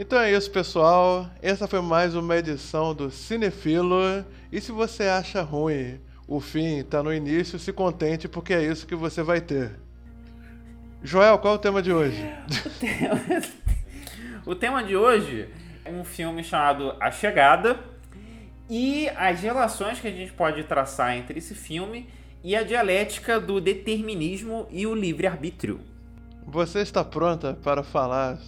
Então é isso, pessoal. Essa foi mais uma edição do Cinefilo. E se você acha ruim o fim tá no início, se contente porque é isso que você vai ter. Joel, qual é o tema de hoje? O tema, o tema de hoje é um filme chamado A Chegada e as relações que a gente pode traçar entre esse filme e a dialética do determinismo e o livre-arbítrio. Você está pronta para falar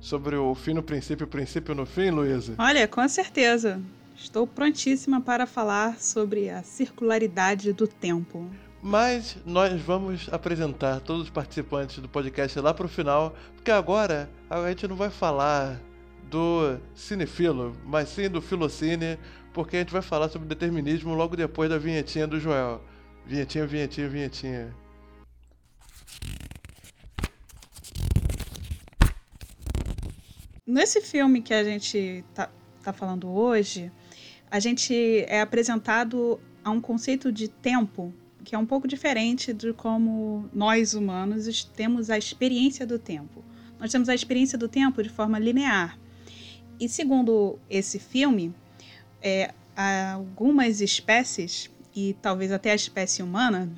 sobre o fim no princípio e o princípio no fim, Luísa? Olha, com certeza. Estou prontíssima para falar sobre a circularidade do tempo. Mas nós vamos apresentar todos os participantes do podcast lá para o final, porque agora a gente não vai falar do cinefilo, mas sim do filocine, porque a gente vai falar sobre determinismo logo depois da vinhetinha do Joel. Vinhetinha, vinhetinha, vinhetinha. Nesse filme que a gente tá, tá falando hoje, a gente é apresentado a um conceito de tempo que é um pouco diferente de como nós humanos temos a experiência do tempo. Nós temos a experiência do tempo de forma linear. E segundo esse filme, é, algumas espécies, e talvez até a espécie humana,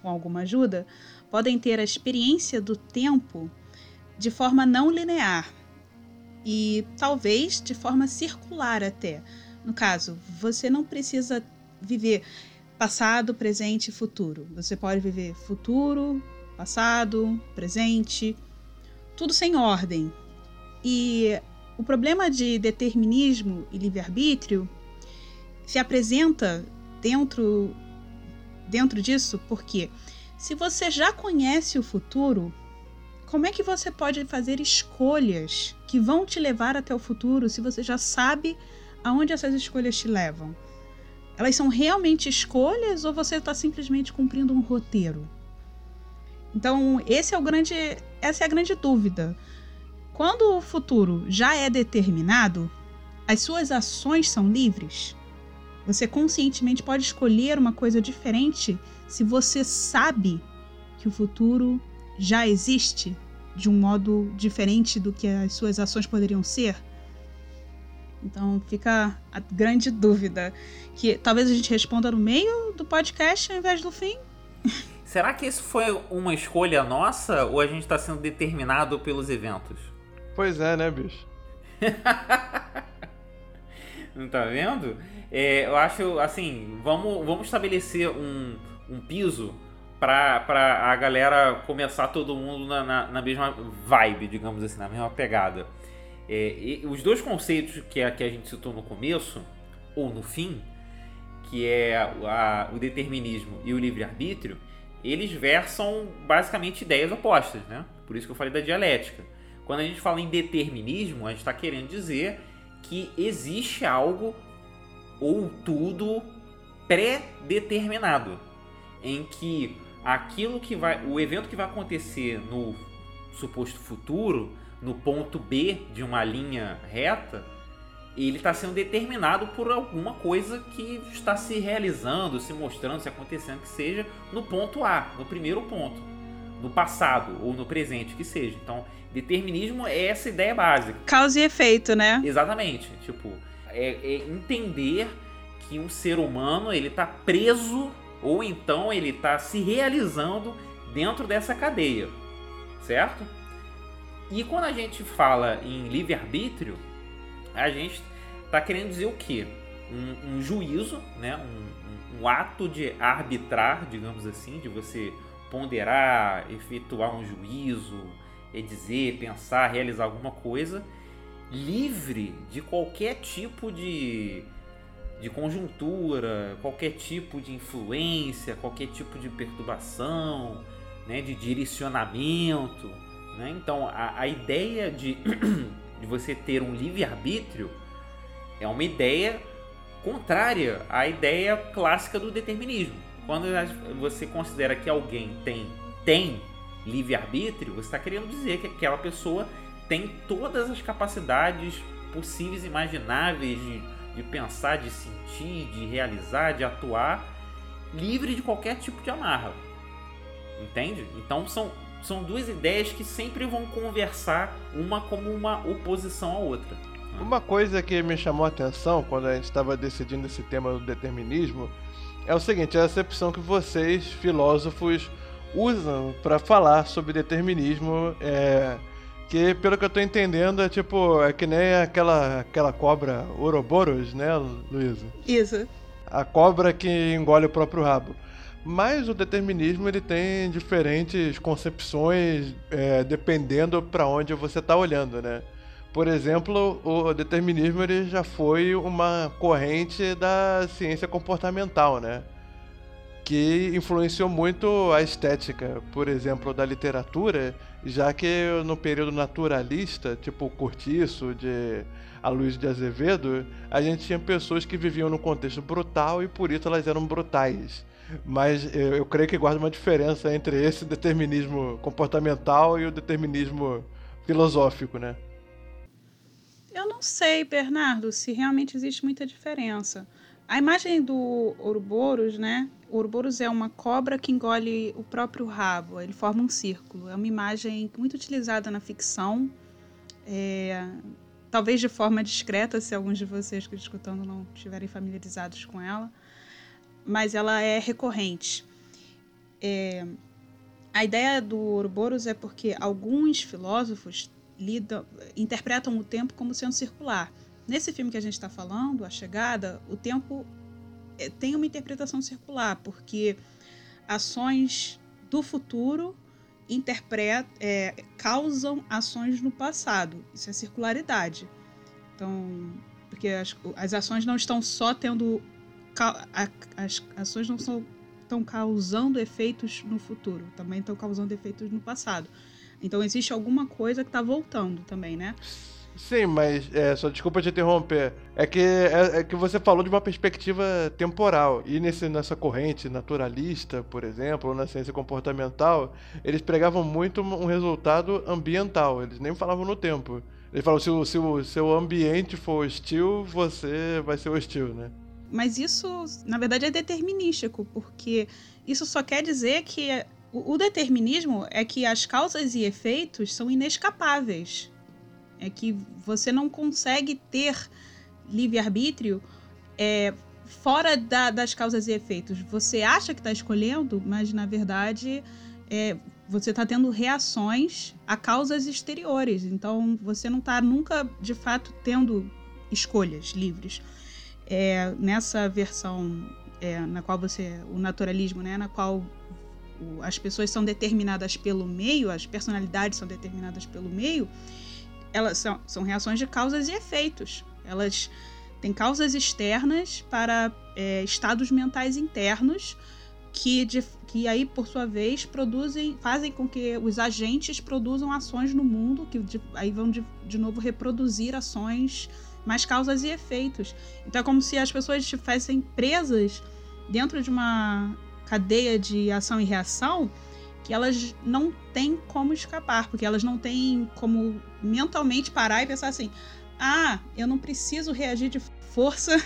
com alguma ajuda, podem ter a experiência do tempo de forma não linear e talvez de forma circular até. No caso, você não precisa viver passado, presente e futuro. Você pode viver futuro, passado, presente, tudo sem ordem. E o problema de determinismo e livre-arbítrio se apresenta dentro dentro disso porque se você já conhece o futuro, como é que você pode fazer escolhas que vão te levar até o futuro se você já sabe aonde essas escolhas te levam? Elas são realmente escolhas ou você está simplesmente cumprindo um roteiro? Então, esse é o grande, essa é a grande dúvida. Quando o futuro já é determinado, as suas ações são livres? Você conscientemente pode escolher uma coisa diferente se você sabe que o futuro já existe de um modo diferente do que as suas ações poderiam ser? Então fica a grande dúvida. Que talvez a gente responda no meio do podcast ao invés do fim. Será que isso foi uma escolha nossa ou a gente está sendo determinado pelos eventos? Pois é, né, bicho? Não tá vendo? É, eu acho assim, vamos, vamos estabelecer um, um piso pra, pra a galera começar todo mundo na, na, na mesma vibe, digamos assim, na mesma pegada. É, os dois conceitos que a, que a gente citou no começo, ou no fim, que é a, o determinismo e o livre-arbítrio, eles versam basicamente ideias opostas, né? Por isso que eu falei da dialética. Quando a gente fala em determinismo, a gente está querendo dizer que existe algo ou tudo pré-determinado, em que aquilo que vai, o evento que vai acontecer no suposto futuro no ponto B de uma linha reta, ele está sendo determinado por alguma coisa que está se realizando, se mostrando, se acontecendo, que seja no ponto A, no primeiro ponto, no passado ou no presente, que seja. Então, determinismo é essa ideia básica. Causa e efeito, né? Exatamente. Tipo, é, é entender que um ser humano ele está preso ou então ele está se realizando dentro dessa cadeia, certo? E quando a gente fala em livre-arbítrio, a gente está querendo dizer o quê? Um, um juízo, né? Um, um, um, ato de arbitrar, digamos assim, de você ponderar, efetuar um juízo, é dizer, pensar, realizar alguma coisa, livre de qualquer tipo de, de conjuntura, qualquer tipo de influência, qualquer tipo de perturbação, né? de direcionamento né? Então, a, a ideia de, de você ter um livre-arbítrio é uma ideia contrária à ideia clássica do determinismo. Quando você considera que alguém tem, tem livre-arbítrio, você está querendo dizer que aquela pessoa tem todas as capacidades possíveis e imagináveis de, de pensar, de sentir, de realizar, de atuar, livre de qualquer tipo de amarra. Entende? Então são, são duas ideias que sempre vão conversar uma como uma oposição à outra. Uma coisa que me chamou a atenção quando a gente estava decidindo esse tema do determinismo é o seguinte: é a acepção que vocês, filósofos, usam para falar sobre determinismo. É, que, pelo que eu estou entendendo, é tipo. É que nem aquela, aquela cobra Ouroboros, né, Luísa? Isso. A cobra que engole o próprio rabo. Mas o determinismo ele tem diferentes concepções é, dependendo para onde você está olhando, né? Por exemplo, o determinismo ele já foi uma corrente da ciência comportamental, né? Que influenciou muito a estética, por exemplo, da literatura, já que no período naturalista, tipo o Cortiço, de a Luiz de Azevedo, a gente tinha pessoas que viviam num contexto brutal e por isso elas eram brutais. Mas eu, eu creio que guarda uma diferença entre esse determinismo comportamental e o determinismo filosófico, né? Eu não sei, Bernardo, se realmente existe muita diferença. A imagem do Ouroboros, né? O Ouroboros é uma cobra que engole o próprio rabo. Ele forma um círculo. É uma imagem muito utilizada na ficção. É, talvez de forma discreta, se alguns de vocês que estão escutando não estiverem familiarizados com ela. Mas ela é recorrente. É, a ideia do Ouroboros é porque alguns filósofos lidam, interpretam o tempo como sendo circular. Nesse filme que a gente está falando, A Chegada, o tempo tem uma interpretação circular, porque ações do futuro interpret, é, causam ações no passado. Isso é circularidade. Então, porque as, as ações não estão só tendo. As ações não são, estão causando efeitos no futuro, também estão causando efeitos no passado. Então existe alguma coisa que está voltando também, né? Sim, mas é, só desculpa te interromper. É que, é, é, que você falou de uma perspectiva temporal. E nesse, nessa corrente naturalista, por exemplo, ou na ciência comportamental, eles pregavam muito um resultado ambiental. Eles nem falavam no tempo. Eles falavam, se o, se o seu ambiente for hostil, você vai ser hostil, né? Mas isso, na verdade, é determinístico, porque isso só quer dizer que o, determinismo é que as causas e efeitos são inescapáveis. É que você não consegue ter livre-arbítrio é, fora da, das causas e efeitos. Você acha que está escolhendo, mas na verdade é, você está tendo reações a causas exteriores. Então você não está nunca de fato tendo escolhas livres. É, nessa versão é, na qual você o naturalismo, né, na qual as pessoas são determinadas pelo meio, as personalidades são determinadas pelo meio, elas são, são reações de causas e efeitos. Elas têm causas externas para é, estados mentais internos que, de, que aí, por sua vez, produzem, fazem com que os agentes produzam ações no mundo, que de, aí vão de, de novo reproduzir ações, mais causas e efeitos. Então é como se as pessoas estivessem presas dentro de uma cadeia de ação e reação que elas não têm como escapar, porque elas não têm como mentalmente parar e pensar assim: ah, eu não preciso reagir de força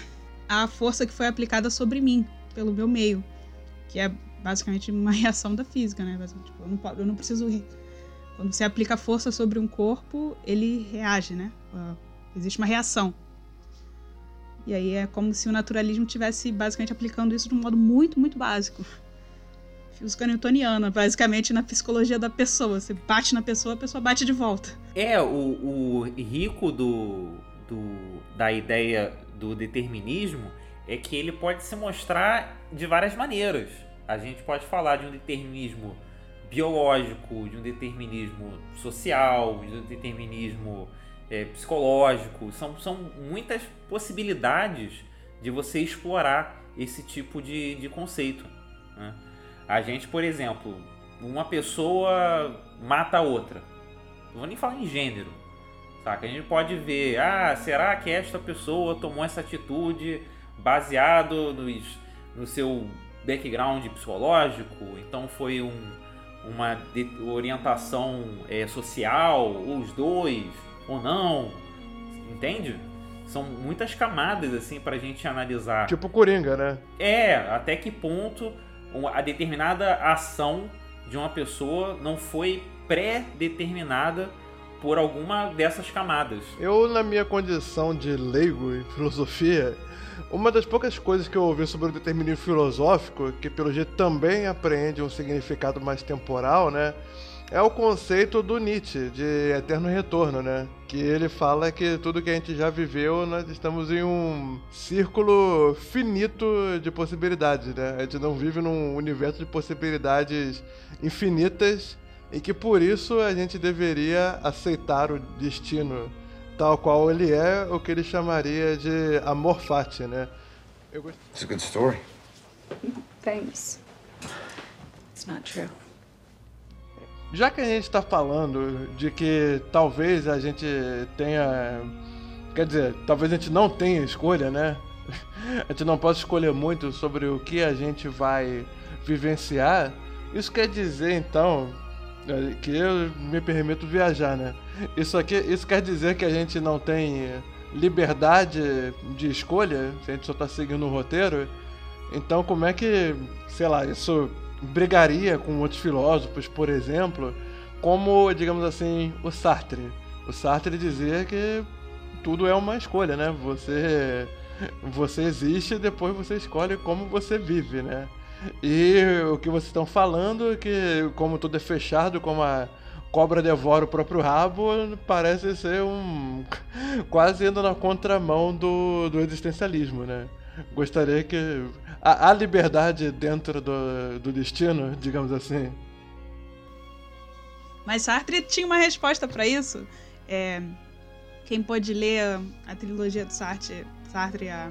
à força que foi aplicada sobre mim, pelo meu meio, que é basicamente uma reação da física, né? Tipo, eu, não, eu não preciso. Quando você aplica força sobre um corpo, ele reage, né? Existe uma reação. E aí é como se o naturalismo tivesse basicamente aplicando isso de um modo muito, muito básico. Física newtoniana, basicamente na psicologia da pessoa. Você bate na pessoa, a pessoa bate de volta. É, o, o rico do, do, da ideia do determinismo é que ele pode se mostrar de várias maneiras. A gente pode falar de um determinismo biológico, de um determinismo social, de um determinismo é, psicológico. São, são muitas possibilidades de você explorar esse tipo de, de conceito. Né? A gente, por exemplo, uma pessoa mata a outra. Não vou nem falar em gênero. Saca? A gente pode ver, ah, será que esta pessoa tomou essa atitude baseado nos, no seu background psicológico? Então foi um, uma orientação é, social, ou os dois, ou não? Entende? São muitas camadas assim pra gente analisar. Tipo Coringa, né? É, até que ponto a determinada ação de uma pessoa não foi pré-determinada por alguma dessas camadas. Eu, na minha condição de leigo em filosofia, uma das poucas coisas que eu ouvi sobre o determinismo filosófico, que pelo jeito também apreende um significado mais temporal, né? É o conceito do Nietzsche, de eterno retorno, né? Que ele fala que tudo que a gente já viveu, nós estamos em um círculo finito de possibilidades, né? A gente não vive num universo de possibilidades infinitas e que por isso a gente deveria aceitar o destino tal qual ele é, o que ele chamaria de amor fati, né? Eu gost... It's a good story. Thanks. It's not true. Já que a gente está falando de que talvez a gente tenha. Quer dizer, talvez a gente não tenha escolha, né? A gente não possa escolher muito sobre o que a gente vai vivenciar. Isso quer dizer então é, que eu me permito viajar, né? Isso aqui, isso quer dizer que a gente não tem liberdade de escolha, se a gente só tá seguindo o roteiro. Então, como é que, sei lá, isso brigaria com outros filósofos, por exemplo, como, digamos assim, o Sartre. O Sartre dizia que tudo é uma escolha, né? Você você existe e depois você escolhe como você vive, né? E o que vocês estão falando é que, como tudo é fechado, como a cobra devora o próprio rabo, parece ser um. quase indo na contramão do, do existencialismo, né? Gostaria que. A, a liberdade dentro do, do destino, digamos assim. Mas Sartre tinha uma resposta para isso. É, quem pode ler a trilogia do Sartre, Sartre a,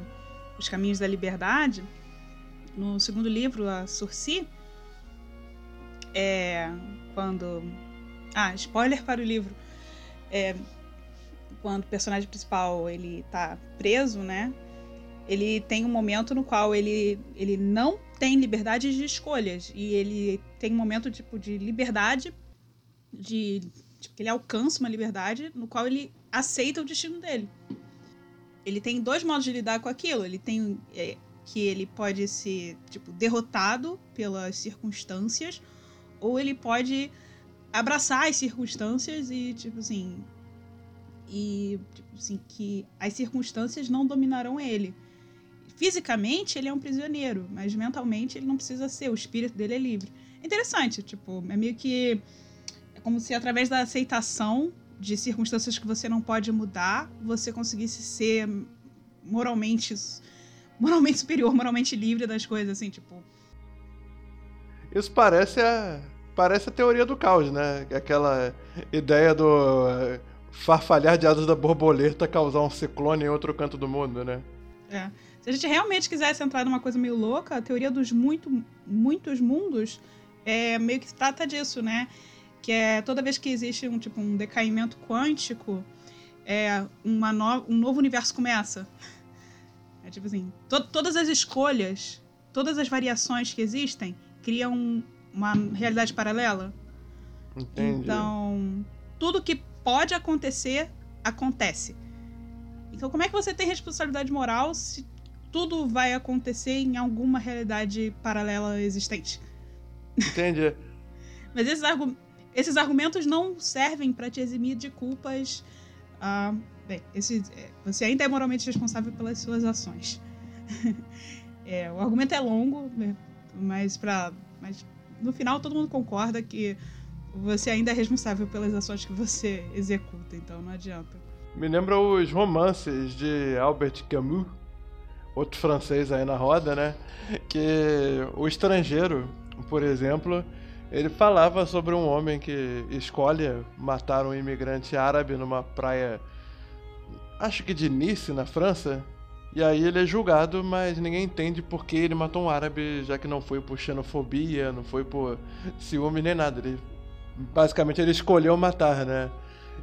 Os Caminhos da Liberdade, no segundo livro, a Sursi, é, quando. Ah, spoiler para o livro. É, quando o personagem principal ele tá preso, né? Ele tem um momento no qual ele, ele não tem liberdade de escolhas. E ele tem um momento tipo de liberdade, de tipo, ele alcança uma liberdade no qual ele aceita o destino dele. Ele tem dois modos de lidar com aquilo. Ele tem é, que ele pode ser tipo derrotado pelas circunstâncias ou ele pode abraçar as circunstâncias e tipo assim e tipo assim que as circunstâncias não dominarão ele. Fisicamente ele é um prisioneiro, mas mentalmente ele não precisa ser, o espírito dele é livre. É interessante, tipo, é meio que é como se através da aceitação de circunstâncias que você não pode mudar, você conseguisse ser moralmente moralmente superior, moralmente livre das coisas, assim, tipo. Isso parece a. Parece a teoria do caos, né? Aquela ideia do eh, farfalhar de asas da borboleta causar um ciclone em outro canto do mundo, né? É. Se a gente realmente quisesse entrar numa coisa meio louca, a teoria dos muito, muitos mundos é meio que trata disso, né? Que é toda vez que existe um tipo um decaimento quântico, é uma no, um novo universo começa. É tipo assim, to todas as escolhas, todas as variações que existem criam uma realidade paralela. Entendi. Então, tudo que pode acontecer, acontece. Então, como é que você tem responsabilidade moral se tudo vai acontecer em alguma realidade paralela existente? Entendi. Mas esses, argu esses argumentos não servem para te eximir de culpas uh, Bem, esse, é, você ainda é moralmente responsável pelas suas ações. é, o argumento é longo, né, mas, pra, mas no final todo mundo concorda que você ainda é responsável pelas ações que você executa, então não adianta. Me lembra os romances de Albert Camus, outro francês aí na roda, né? Que o estrangeiro, por exemplo, ele falava sobre um homem que escolhe matar um imigrante árabe numa praia acho que de Nice, na França. E aí ele é julgado, mas ninguém entende por que ele matou um árabe, já que não foi por xenofobia, não foi por ciúme nem nada. Ele, basicamente ele escolheu matar, né?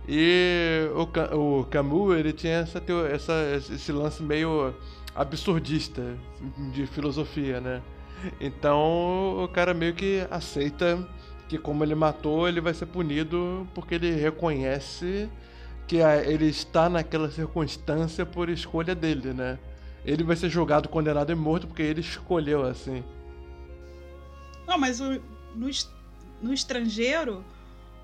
E o, o Camus, ele tinha essa, essa, esse lance meio absurdista de filosofia, né? Então o cara meio que aceita que como ele matou, ele vai ser punido porque ele reconhece que ele está naquela circunstância por escolha dele, né? Ele vai ser julgado, condenado e morto porque ele escolheu assim. Não, mas o, no, no estrangeiro,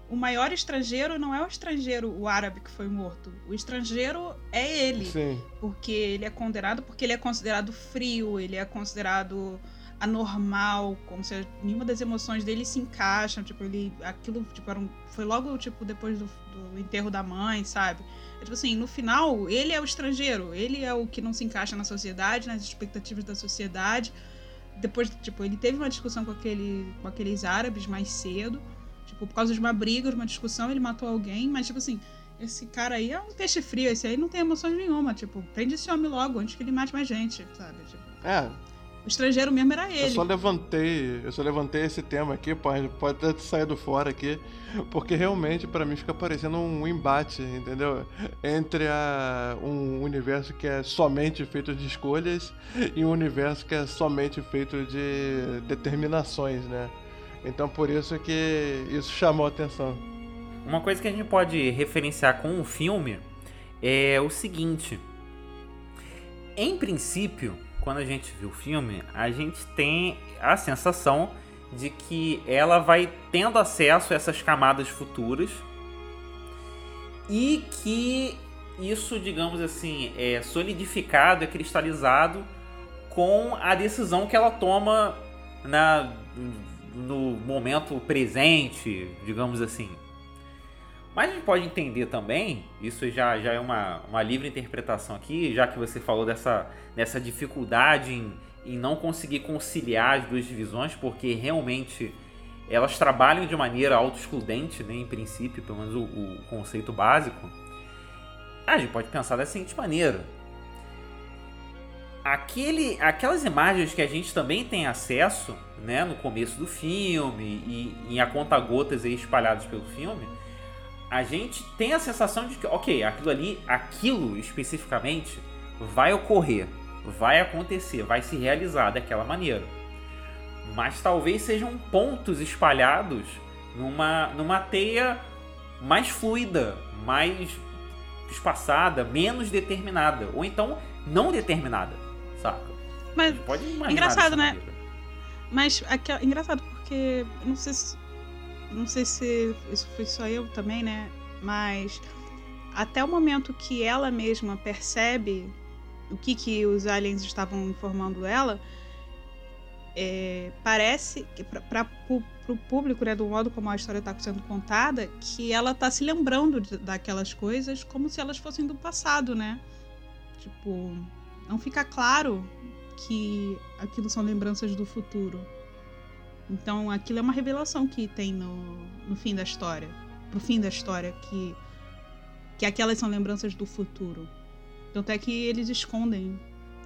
o maior estrangeiro não é o estrangeiro, o árabe que foi morto. O estrangeiro é ele. Sim. Porque ele é condenado, porque ele é considerado frio, ele é considerado anormal, como se nenhuma das emoções dele se encaixam, tipo, ele aquilo, tipo, um, foi logo tipo depois do, do enterro da mãe, sabe? É, tipo assim, no final, ele é o estrangeiro, ele é o que não se encaixa na sociedade, nas expectativas da sociedade. Depois, tipo, ele teve uma discussão com aquele com aqueles árabes mais cedo, tipo, por causa de uma briga, de uma discussão, ele matou alguém, mas tipo assim, esse cara aí é um peixe frio, esse aí não tem emoções nenhuma, tipo, prende esse homem logo antes que ele mate mais gente, sabe? Tipo, É, o estrangeiro mesmo era eu ele. só levantei, eu só levantei esse tema aqui, pode, pode ter saído fora aqui, porque realmente pra mim fica parecendo um embate, entendeu? Entre a, um universo que é somente feito de escolhas e um universo que é somente feito de determinações, né? Então por isso que isso chamou a atenção. Uma coisa que a gente pode referenciar com o filme é o seguinte. Em princípio, quando a gente viu o filme, a gente tem a sensação de que ela vai tendo acesso a essas camadas futuras e que isso, digamos assim, é solidificado, é cristalizado com a decisão que ela toma na, no momento presente, digamos assim. Mas a gente pode entender também, isso já, já é uma, uma livre interpretação aqui, já que você falou dessa, dessa dificuldade em, em não conseguir conciliar as duas divisões, porque realmente elas trabalham de maneira auto-excludente, né, em princípio, pelo menos o, o conceito básico. A gente pode pensar da seguinte maneira. Aquele, aquelas imagens que a gente também tem acesso né, no começo do filme e, e a conta-gotas aí espalhadas pelo filme, a gente tem a sensação de que, ok, aquilo ali, aquilo especificamente, vai ocorrer, vai acontecer, vai se realizar daquela maneira. Mas talvez sejam pontos espalhados numa, numa teia mais fluida, mais espaçada, menos determinada, ou então não determinada, saca? Mas Pode imaginar Engraçado, né? maneira. Mas aquela, engraçado porque não sei se não sei se isso foi só eu também, né? Mas até o momento que ela mesma percebe o que que os aliens estavam informando ela, é, parece que para o público, né, do modo como a história está sendo contada, que ela está se lembrando de- daquelas coisas como se elas fossem do passado, né? Tipo, não fica claro que aquilo são lembranças do futuro. Então aquilo é uma revelação que tem no, no fim da história. Pro fim da história, que, que aquelas são lembranças do futuro. Tanto é que eles escondem.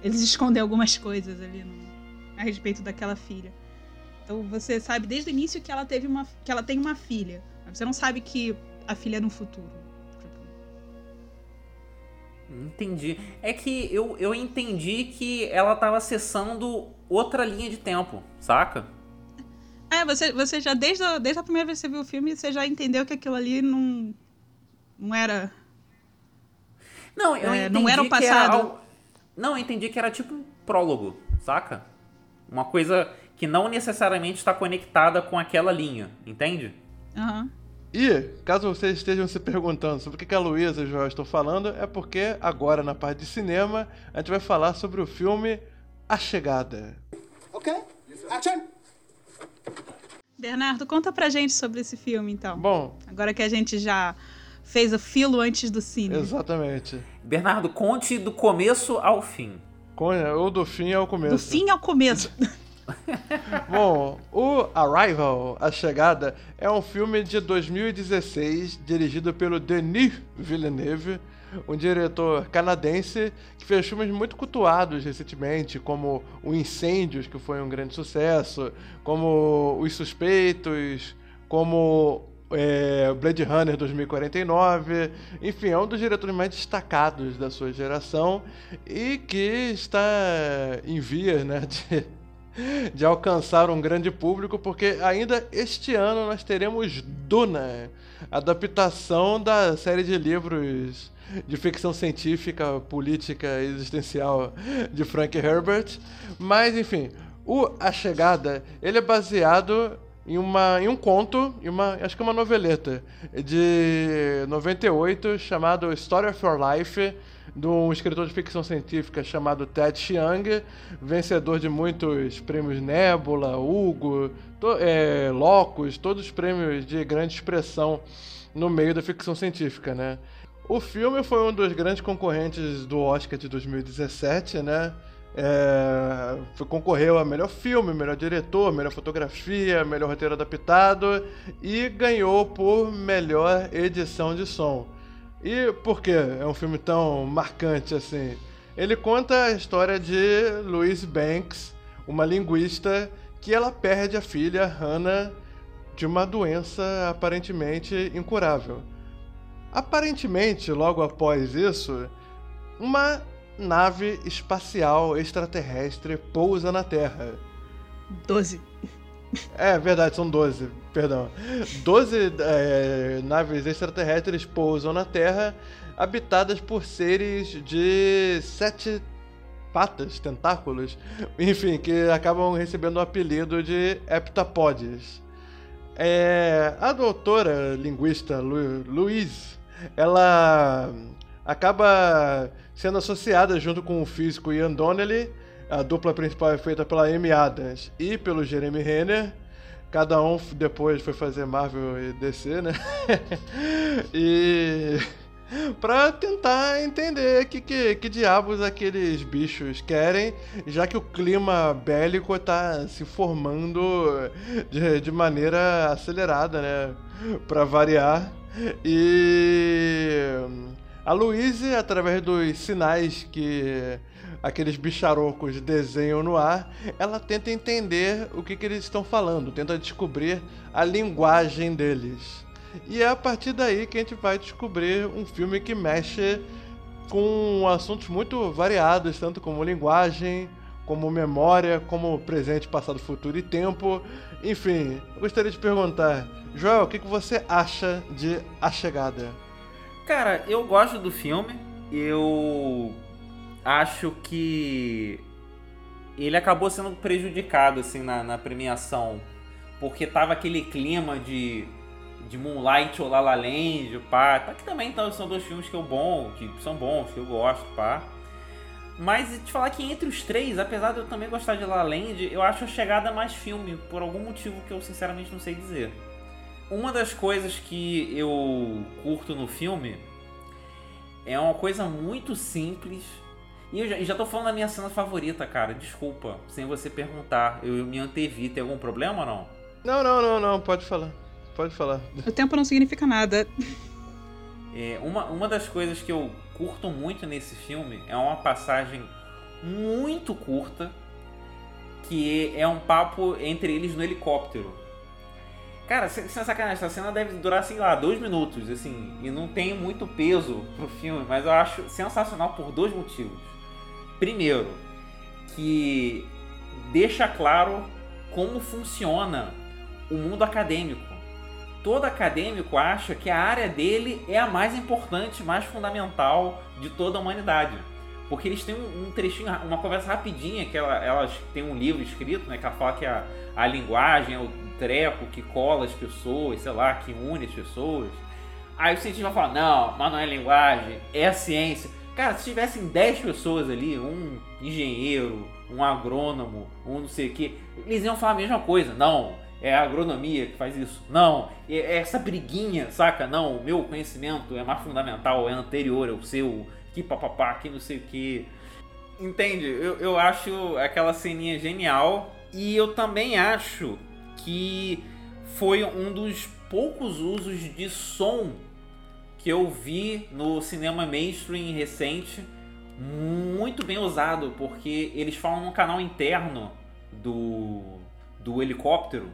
Eles escondem algumas coisas ali no- a respeito daquela filha. Então você sabe desde o início que ela teve uma. que ela tem uma filha. Mas você não sabe que a filha é no futuro. Entendi. É que eu, eu entendi que ela tava acessando outra linha de tempo, saca? É, você, você já, desde a, desde a primeira vez que você viu o filme, você já entendeu que aquilo ali não. não era. Não, eu É, entendi não era o passado. al- Não, eu entendi que era tipo um prólogo, saca? Uma coisa que não necessariamente está conectada com aquela linha, entende? Aham. E, caso vocês estejam se perguntando sobre o que que a Luísa e o Joel estão falando, é porque agora na parte de cinema a gente vai falar sobre o filme A Chegada. Okay, action! Bernardo, conta pra gente sobre esse filme, então. Bom, Agora que a gente já fez o filo antes do cine. exatamente. Bernardo, conte do começo ao fim. Ou do fim ao começo. Do fim ao começo. Bom, o Arrival, A Chegada, é um filme de 2016 dirigido pelo Denis Villeneuve, um diretor canadense que fez filmes muito cultuados recentemente, como O Incêndios, que foi um grande sucesso, como Os Suspeitos, como é, Blade Runner 2049. Enfim, é um dos diretores mais destacados da sua geração e que está em vias né, de de alcançar um grande público, porque ainda este ano nós teremos Duna, adaptação da série de livros de ficção científica, política e existencial de Frank Herbert. Mas enfim, o A Chegada, ele é baseado em, uma, em um conto, em uma, acho que uma noveleta, de 98, chamado Story of Your Life, de um escritor de ficção científica chamado Ted Chiang, vencedor de muitos prêmios Nebula, Hugo, to, é, Locus, todos os prêmios de grande expressão no meio da ficção científica, né? O filme foi um dos grandes concorrentes do Oscar de 2017, né? É, concorreu a melhor filme, melhor diretor, melhor fotografia, melhor roteiro adaptado e ganhou por melhor edição de som. E por que é um filme tão marcante assim? Ele conta a história de Louise Banks, uma linguista que ela perde a filha Hannah de uma doença aparentemente incurável. Aparentemente, logo após isso, uma nave espacial extraterrestre pousa na Terra. Doze. É verdade, são 12, perdão. 12 é, naves extraterrestres pousam na Terra, habitadas por seres de sete patas, tentáculos, enfim, que acabam recebendo o apelido de heptapodes. É, a doutora linguista Lu Louise, ela acaba sendo associada junto com o físico Ian Donnelly. A dupla principal é feita pela Amy Adams e pelo Jeremy Renner. Cada um depois foi fazer Marvel e DC, né? e para tentar entender que, que, que diabos aqueles bichos querem, já que o clima bélico está se formando de, de maneira acelerada, né? Para variar. E a Louise, através dos sinais que aqueles bicharocos desenham no ar, ela tenta entender o que, que eles estão falando, tenta descobrir a linguagem deles. E é a partir daí que a gente vai descobrir um filme que mexe com assuntos muito variados, tanto como linguagem, como memória, como presente, passado, futuro e tempo. Enfim, gostaria de perguntar, Joel, o que, que você acha de A Chegada? Cara, eu gosto do filme. Eu acho que ele acabou sendo prejudicado assim na, na premiação, porque tava aquele clima de de Moonlight ou La La Land, pá, tá, que também então, são dois filmes que eu bom, que são bons, que eu gosto, pá. Mas te falar que entre os três, apesar de eu também gostar de La La Land, eu acho a chegada mais filme, por algum motivo que eu sinceramente não sei dizer. Uma das coisas que eu curto no filme é uma coisa muito simples. E eu já, já tô falando da minha cena favorita, cara. Desculpa, sem você perguntar. Eu me antevi. Tem algum problema ou não? Não, não, não, não. Pode falar. Pode falar. O tempo não significa nada. É, uma, uma das coisas que eu curto muito nesse filme é uma passagem muito curta que é um papo entre eles no helicóptero. Cara, sem, sem sacanagem, essa cena deve durar, sei lá, dois minutos, assim, e não tem muito peso pro filme, mas eu acho sensacional por dois motivos. Primeiro, que deixa claro como funciona o mundo acadêmico. Todo acadêmico acha que a área dele é a mais importante, mais fundamental de toda a humanidade. Porque eles têm um, trechinho, uma conversa rapidinha, que ela, elas têm um livro escrito, né? Que ela fala que a, a linguagem é o treco que cola as pessoas, sei lá, que une as pessoas. Aí o cientista vai falar, não, mas não é linguagem, é a ciência. Cara, se tivessem 10 pessoas ali, um engenheiro, um agrônomo, um não sei o que, eles iam falar a mesma coisa. Não, é a agronomia que faz isso. Não, é essa briguinha, saca? Não, o meu conhecimento é mais fundamental, é anterior ao seu que papapá, que não sei o que. Entende? Eu, eu acho aquela ceninha genial. E eu também acho que foi um dos poucos usos de som que eu vi no cinema mainstream recente. Muito bem usado, porque eles falam no canal interno do, do helicóptero.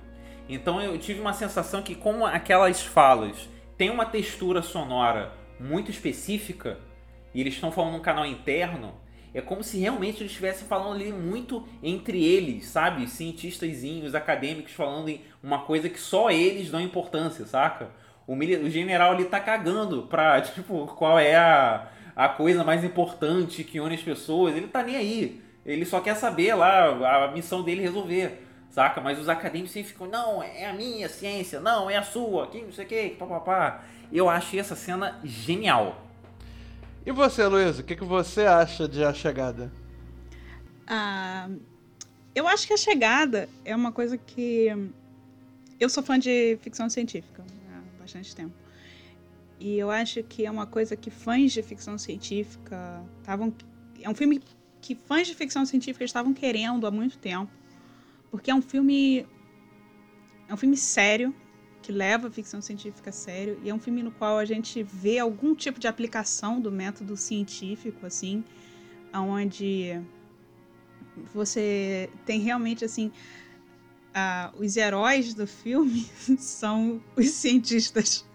Então eu tive uma sensação que, como aquelas falas têm uma textura sonora muito específica, e eles estão falando num canal interno, é como se realmente eles estivessem falando ali muito entre eles, sabe? Cientistazinhos, acadêmicos falando em uma coisa que só eles dão importância, saca? O, o general ali tá cagando pra, tipo, qual é a, a coisa mais importante que une as pessoas. Ele tá nem aí. Ele só quer saber lá, a missão dele resolver saca? Mas os acadêmicos sempre ficam, não, é a minha ciência, não, é a sua, que não sei o que, papapá. Eu achei essa cena genial. E você, Luiz, o que, que você acha de A Chegada? Ah, eu acho que A Chegada é uma coisa que. Eu sou fã de ficção científica bastante tempo. E eu acho que é uma coisa que fãs de ficção científica estavam. É um filme que fãs de ficção científica estavam querendo há muito tempo. Porque é um filme. É um filme sério, que leva a ficção científica a sério. E é um filme no qual a gente vê algum tipo de aplicação do método científico, assim. onde você tem realmente, assim. Os heróis do filme são os cientistas.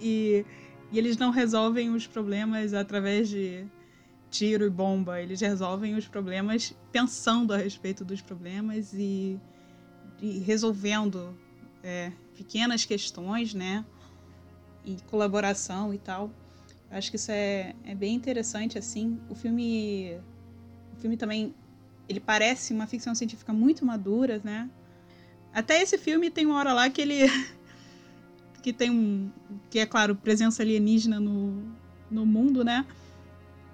E, e eles não resolvem os problemas através de tiro e bomba. Eles resolvem os problemas pensando a respeito dos problemas e, e resolvendo é, pequenas questões, né? E colaboração e tal. Acho que isso é, é bem interessante, assim. O filme, o filme também, ele parece uma ficção científica muito madura, né? Até esse filme tem uma hora lá que ele que tem um. que é claro, presença alienígena no, no mundo, né?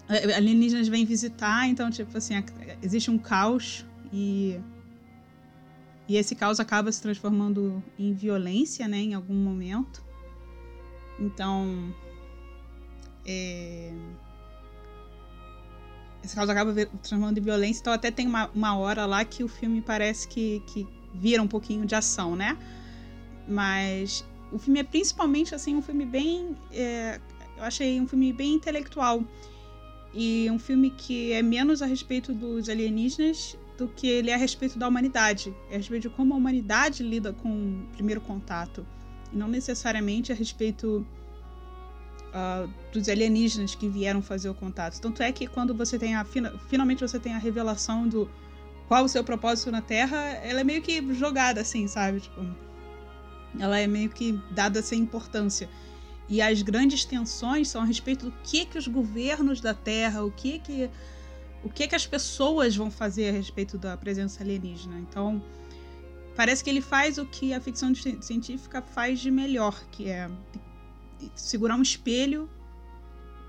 É, alienígenas vêm visitar, então, tipo assim, existe um caos e. E esse caos acaba se transformando em violência, né, em algum momento. Então. É... Esse caos acaba transformando em violência, então até tem uma, uma hora lá que o filme parece que, que vira um pouquinho de ação, né? Mas o filme é principalmente assim um filme bem, é, eu achei um filme bem intelectual e um filme que é menos a respeito dos alienígenas do que ele é a respeito da humanidade, é a respeito de como a humanidade lida com o primeiro contato e não necessariamente a respeito uh, dos alienígenas que vieram fazer o contato. Tanto é que quando você tem a finalmente você tem a revelação do qual o seu propósito na Terra, ela é meio que jogada assim, sabe? Tipo, ela é meio que dada sem importância. E as grandes tensões são a respeito do que que os governos da Terra, o que que o que que as pessoas vão fazer a respeito da presença alienígena. Então, parece que ele faz o que a ficção científica faz de melhor, que é segurar um espelho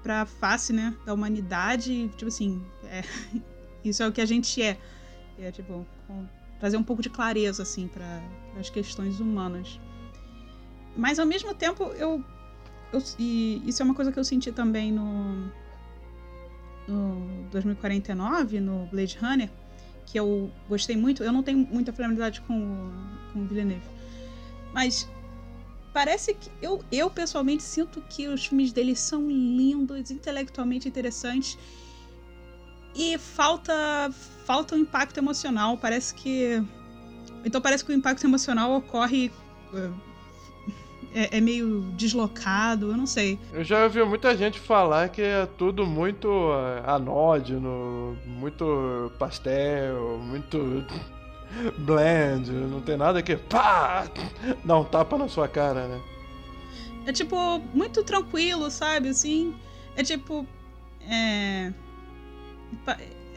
para a face, né, da humanidade, tipo assim, é, isso é o que a gente é. É tipo, trazer um pouco de clareza assim para as questões humanas. Mas ao mesmo tempo, eu, eu. E isso é uma coisa que eu senti também no. No 2049, no Blade Runner, que eu gostei muito. Eu não tenho muita familiaridade com, com o Villeneuve. Mas parece que eu, eu pessoalmente sinto que os filmes dele são lindos, intelectualmente interessantes e falta falta um impacto emocional. Parece que então parece que o impacto emocional ocorre é, é, meio deslocado, eu não sei. Eu já ouvi muita gente falar que é tudo muito é, anódino, muito pastel, muito blend, não tem nada que pá, dá um tapa na sua cara, né? É tipo, muito tranquilo, sabe? Assim, é tipo. É.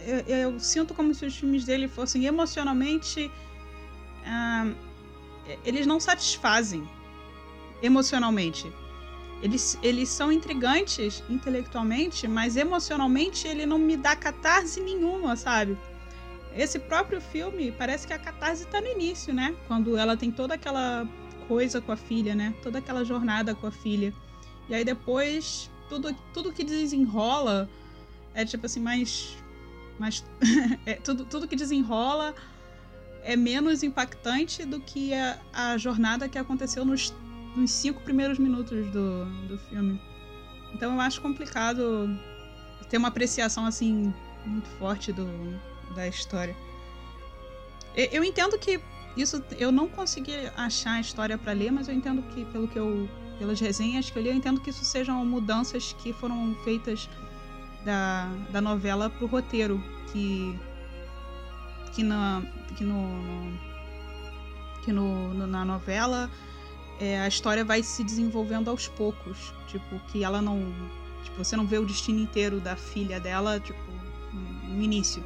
Eu, eu sinto como se os filmes dele fossem emocionalmente. Ah, eles não satisfazem emocionalmente. Eles, eles são intrigantes intelectualmente, mas emocionalmente ele não me dá catarse nenhuma, sabe? Esse próprio filme, parece que a catarse tá no início, né? Quando ela tem toda aquela coisa com a filha, né? Toda aquela jornada com a filha. E aí depois, tudo, tudo que desenrola é tipo assim, mais. mais é, tudo, tudo que desenrola é menos impactante do que a, a jornada que aconteceu nos nos cinco primeiros minutos do, do filme. Então eu acho complicado ter uma apreciação assim muito forte do, da história. Eu, entendo que isso eu não consegui achar a história para ler, mas eu entendo que pelo que eu pelas resenhas que eu li, eu entendo que isso sejam mudanças que foram feitas da, da novela pro roteiro, que que na que no, no que no, no na novela é, a história vai se desenvolvendo aos poucos. Tipo, que ela não. Tipo, você não vê o destino inteiro da filha dela, tipo, no início.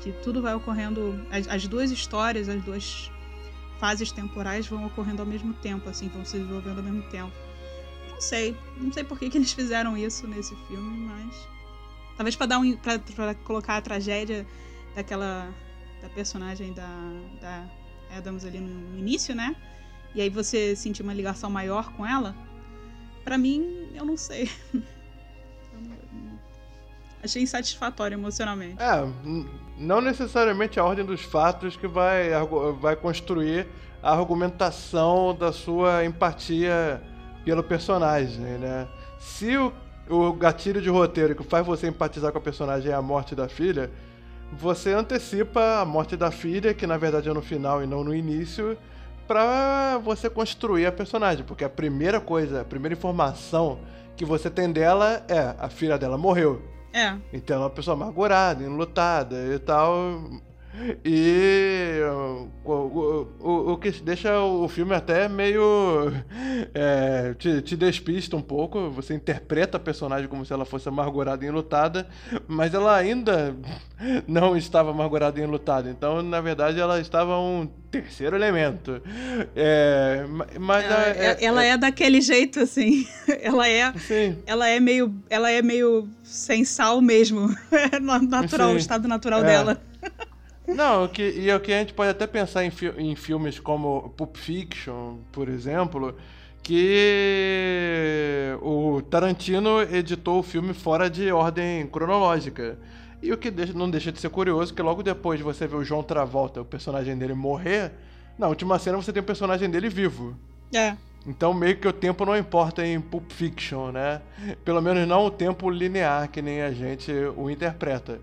Que tudo vai ocorrendo. As, as duas histórias, as duas fases temporais vão ocorrendo ao mesmo tempo, assim, vão se desenvolvendo ao mesmo tempo. Não sei, não sei por que, que eles fizeram isso nesse filme, mas talvez para dar um para colocar a tragédia daquela da personagem da, da Adams ali no início, né? E aí você sentir uma ligação maior com ela. Para mim, eu não sei. Achei insatisfatório emocionalmente. É, não necessariamente a ordem dos fatos que vai, vai construir a argumentação da sua empatia pelo personagem, né? Se o, o gatilho de roteiro que faz você empatizar com a personagem é a morte da filha, você antecipa a morte da filha, que na verdade é no final e não no início, para você construir a personagem, porque a primeira coisa, a primeira informação que você tem dela é a filha dela morreu. É. Então é uma pessoa amargurada, enlutada e tal. E o, o, o, que deixa o filme até meio. É, te, te despista um pouco. Você interpreta a personagem como se ela fosse amargurada e enlutada, mas ela ainda não estava amargurada e enlutada. Então, na verdade, ela estava um terceiro elemento. É, mas ela é, é, ela é, daquele jeito assim. Ela é, sim. ela é meio, ela é meio sem sal mesmo. natural, sim. o estado natural é. dela. Não, que, e o que a gente pode até pensar em, fi, em filmes como Pulp Fiction, por exemplo, que o Tarantino editou o filme fora de ordem cronológica. E o que não deixa de ser curioso, que logo depois de você ver o João Travolta, o personagem dele, morrer, na última cena você tem o personagem dele vivo. É. Então meio que o tempo não importa em Pulp Fiction, né? Pelo menos não o tempo linear que nem a gente o interpreta.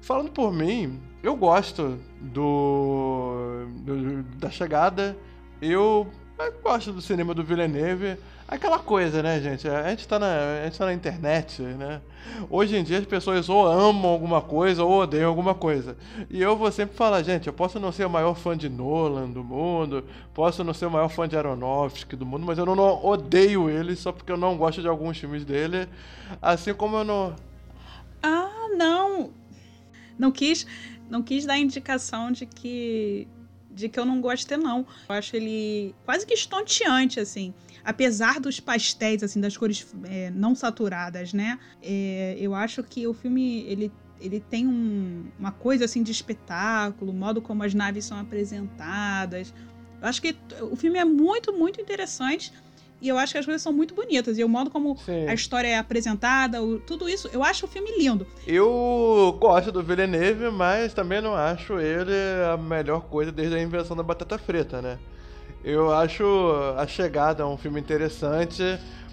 Falando por mim, eu gosto do, do da chegada. Eu, eu, gosto do cinema do Villeneuve. Aquela coisa, né, gente? A gente, tá na, a gente tá na internet, né? Hoje em dia as pessoas ou amam alguma coisa ou odeiam alguma coisa. E eu vou sempre falar, gente, eu posso não ser o maior fã de Nolan do mundo, posso não ser o maior fã de Aronofsky do mundo, mas eu não, não odeio ele só porque eu não gosto de alguns filmes dele. Assim como eu não. Ah, não! Não quis, não quis dar indicação de que de que eu não gosto não. Eu acho ele quase que estonteante, assim. Apesar dos pastéis, assim, das cores é, não saturadas, né? É, eu acho que o filme, ele, ele tem um, uma coisa, assim, de espetáculo, o modo como as naves são apresentadas. Eu acho que o filme é muito, muito interessante. E eu acho que as coisas são muito bonitas. E o modo como Sim. a história é apresentada, o, tudo isso, eu acho o filme lindo. Eu gosto do Villeneuve, mas também não acho ele a melhor coisa desde a invenção da batata frita, né? Eu acho A Chegada um filme interessante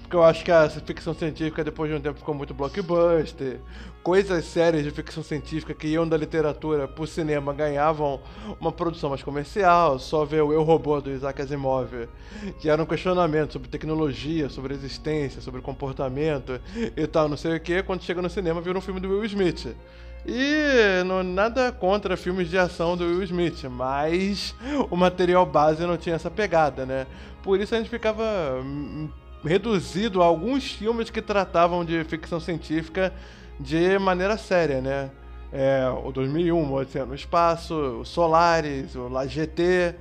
porque eu acho que a ficção científica depois de um tempo ficou muito blockbuster. Coisas sérias de ficção científica que iam da literatura pro cinema ganhavam uma produção mais comercial. Só ver o Eu Robô do Isaac Asimov, que era um questionamento sobre tecnologia, sobre existência, sobre comportamento e tal, não sei o que. Quando chega no cinema, vira um filme do Will Smith. E não, nada contra filmes de ação do Will Smith, mas o material base não tinha essa pegada, né? Por isso a gente ficava reduzido a alguns filmes que tratavam de ficção científica de maneira séria, né? É, o 2001, Odisseia no Espaço, o Solaris, o La GT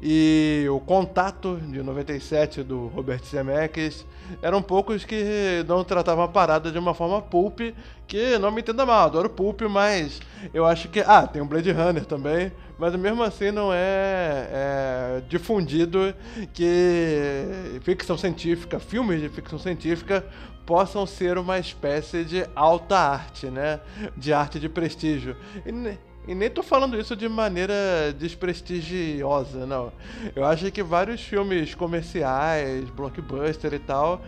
e o Contato, de 97, do Robert Zemeckis, eram poucos que não tratavam a parada de uma forma pulp, que não me entenda mal, adoro pulp, mas eu acho que... Ah, tem o Blade Runner também, mas mesmo assim não é, é difundido que ficção científica, filmes de ficção científica possam ser uma espécie de alta arte, né? De arte de prestígio. E, e nem tô falando isso de maneira desprestigiosa, não. Eu acho que vários filmes comerciais, blockbuster e tal,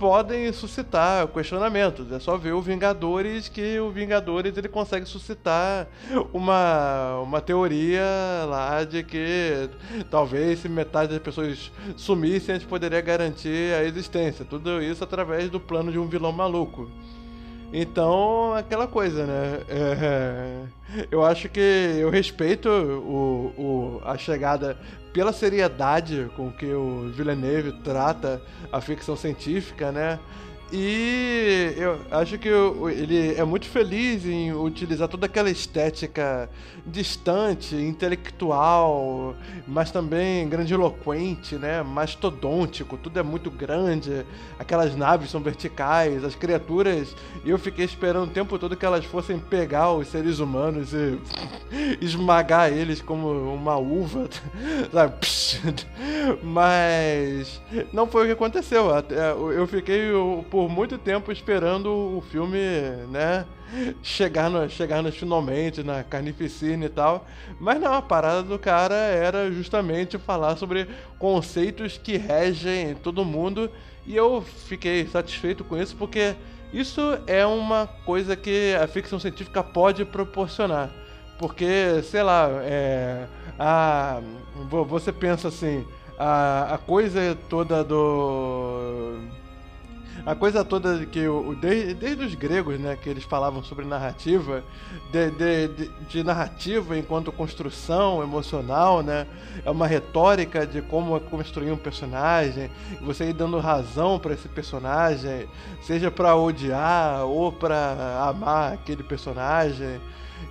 podem suscitar questionamentos. É só ver o Vingadores que o Vingadores ele consegue suscitar uma, uma teoria lá de que talvez se metade das pessoas sumissem a gente poderia garantir a existência. Tudo isso através do plano de um vilão maluco. Então, aquela coisa, né? É, eu acho que eu respeito o, o, a chegada pela seriedade com que o Villeneuve trata a ficção científica, né? E eu acho que ele é muito feliz em utilizar toda aquela estética distante, intelectual, mas também grandiloquente, né? Mastodôntico, tudo é muito grande, aquelas naves são verticais, as criaturas. Eu fiquei esperando o tempo todo que elas fossem pegar os seres humanos e esmagar eles como uma uva, sabe? Mas não foi o que aconteceu. Eu fiquei por muito tempo esperando o filme, né? Chegar, no, chegar nos finalmente, na carnificina e tal. Mas não, a parada do cara era justamente falar sobre conceitos que regem todo mundo. E eu fiquei satisfeito com isso porque isso é uma coisa que a ficção científica pode proporcionar. Porque, sei lá, é, a, você pensa assim, a, a coisa toda do. A coisa toda que o, desde, desde os gregos, né, que eles falavam sobre narrativa, de, de, de, de, narrativa enquanto construção emocional, né, é uma retórica de como construir um personagem, você ir dando razão para esse personagem, seja para odiar ou para amar aquele personagem,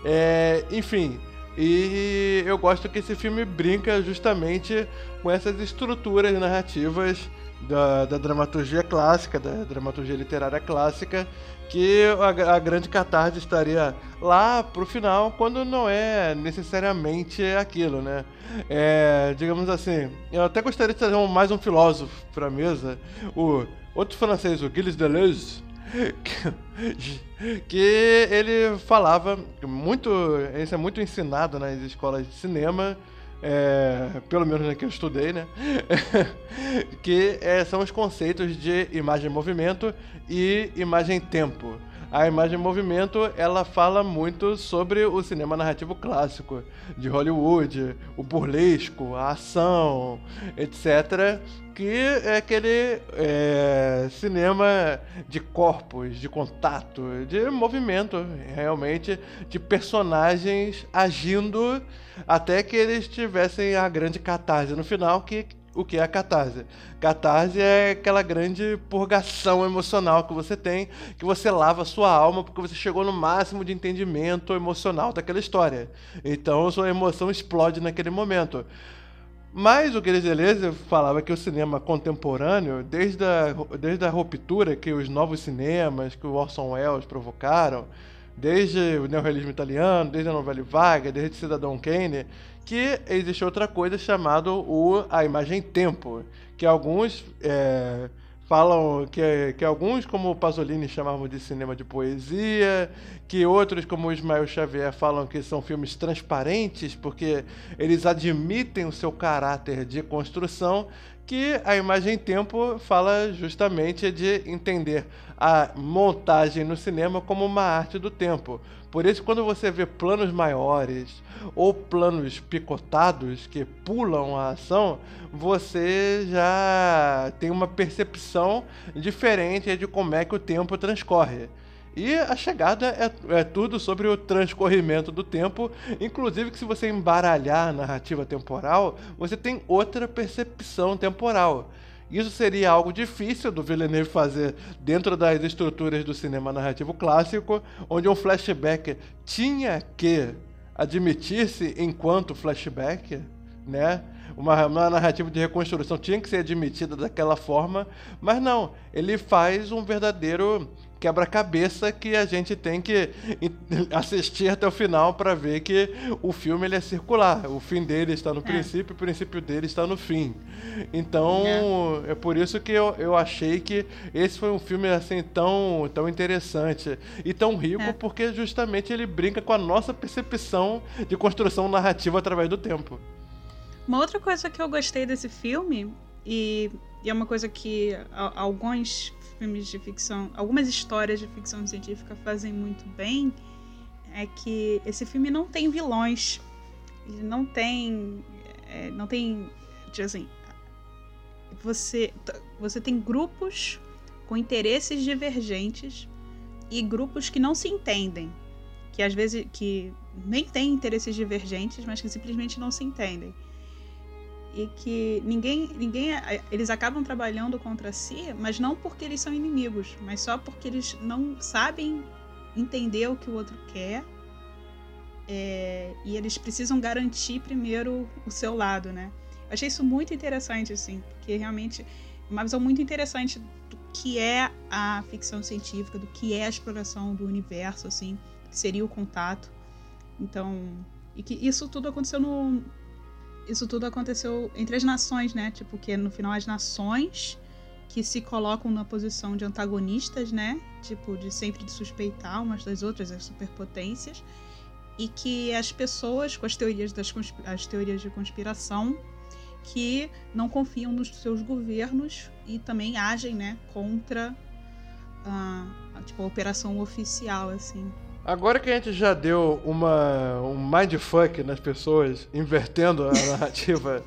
é, enfim, e eu gosto que esse filme brinca justamente com essas estruturas narrativas da, da dramaturgia clássica, da dramaturgia literária clássica, que a, a, grande catarse estaria lá pro final, quando não é necessariamente aquilo, né? É, digamos assim, eu até gostaria de trazer um, mais um filósofo para a mesa, o outro francês, o Gilles Deleuze, que ele falava muito, isso é muito ensinado nas escolas de cinema, é, pelo menos na que eu estudei, né? que é, são os conceitos de imagem-movimento e imagem-tempo. A imagem-movimento ela fala muito sobre o cinema narrativo clássico de Hollywood, o burlesco, a ação, etc que é aquele é, cinema de corpos, de contato, de movimento, realmente, de personagens agindo até que eles tivessem a grande catarse no final, que o que é a catarse? Catarse é aquela grande purgação emocional que você tem, que você lava a sua alma porque você chegou no máximo de entendimento emocional daquela história. Então sua emoção explode naquele momento. Mas o Gilles Deleuze falava que o cinema contemporâneo, desde a, desde a ruptura que os novos cinemas, que o Orson Welles provocaram, desde o neorrealismo italiano, desde a novela vaga, desde Cidadão Kane, que existe outra coisa chamada o, a imagem-tempo, que alguns é, falam que, que alguns, como o Pasolini, chamavam de cinema de poesia, que outros, como o Ismael Xavier, falam que são filmes transparentes, porque eles admitem o seu caráter de construção, que a imagem tempo fala justamente de entender a montagem no cinema como uma arte do tempo. Por isso, quando você vê planos maiores ou planos picotados que pulam a ação, você já tem uma percepção diferente de como é que o tempo transcorre. E a chegada é, é, tudo sobre o transcorrimento do tempo, inclusive que se você embaralhar a narrativa temporal, você tem outra percepção temporal. Isso seria algo difícil do Villeneuve fazer dentro das estruturas do cinema narrativo clássico, onde um flashback tinha que admitir-se enquanto flashback, né? Uma, uma, narrativa de reconstrução tinha que ser admitida daquela forma, mas não, ele faz um verdadeiro quebra-cabeça que a gente tem que assistir até o final para ver que o filme ele é circular. O fim dele está no é. princípio, o princípio dele está no fim. Então, é, é por isso que eu, eu achei que esse foi um filme assim tão, tão interessante e tão rico, é. porque justamente ele brinca com a nossa percepção de construção narrativa através do tempo. Uma outra coisa que eu gostei desse filme, e, e é uma coisa que alguns filmes de ficção, algumas histórias de ficção científica fazem muito bem, é que esse filme não tem vilões. Ele não tem. É, não tem. Tipo assim. Você, você tem grupos com interesses divergentes e grupos que não se entendem. Que às vezes. que nem têm interesses divergentes, mas que simplesmente não se entendem. E que ninguém, ninguém, eles acabam trabalhando contra si, mas não porque eles são inimigos, mas só porque eles não sabem entender o que o outro quer é, e eles precisam garantir primeiro o seu lado, né? Eu achei isso muito interessante, assim, porque realmente é uma visão muito interessante do que é a ficção científica, do que é a exploração do universo, assim, que seria o contato. Então, e que isso tudo aconteceu no, isso tudo aconteceu entre as nações, né? Tipo, que no final as nações que se colocam na posição de antagonistas, né? Tipo, de sempre de suspeitar umas das outras, as superpotências, e que as pessoas com as teorias das as teorias de conspiração que não confiam nos seus governos e também agem, né, contra a, a tipo a operação oficial assim. Agora que a gente já deu uma, um mindfuck nas pessoas, invertendo a narrativa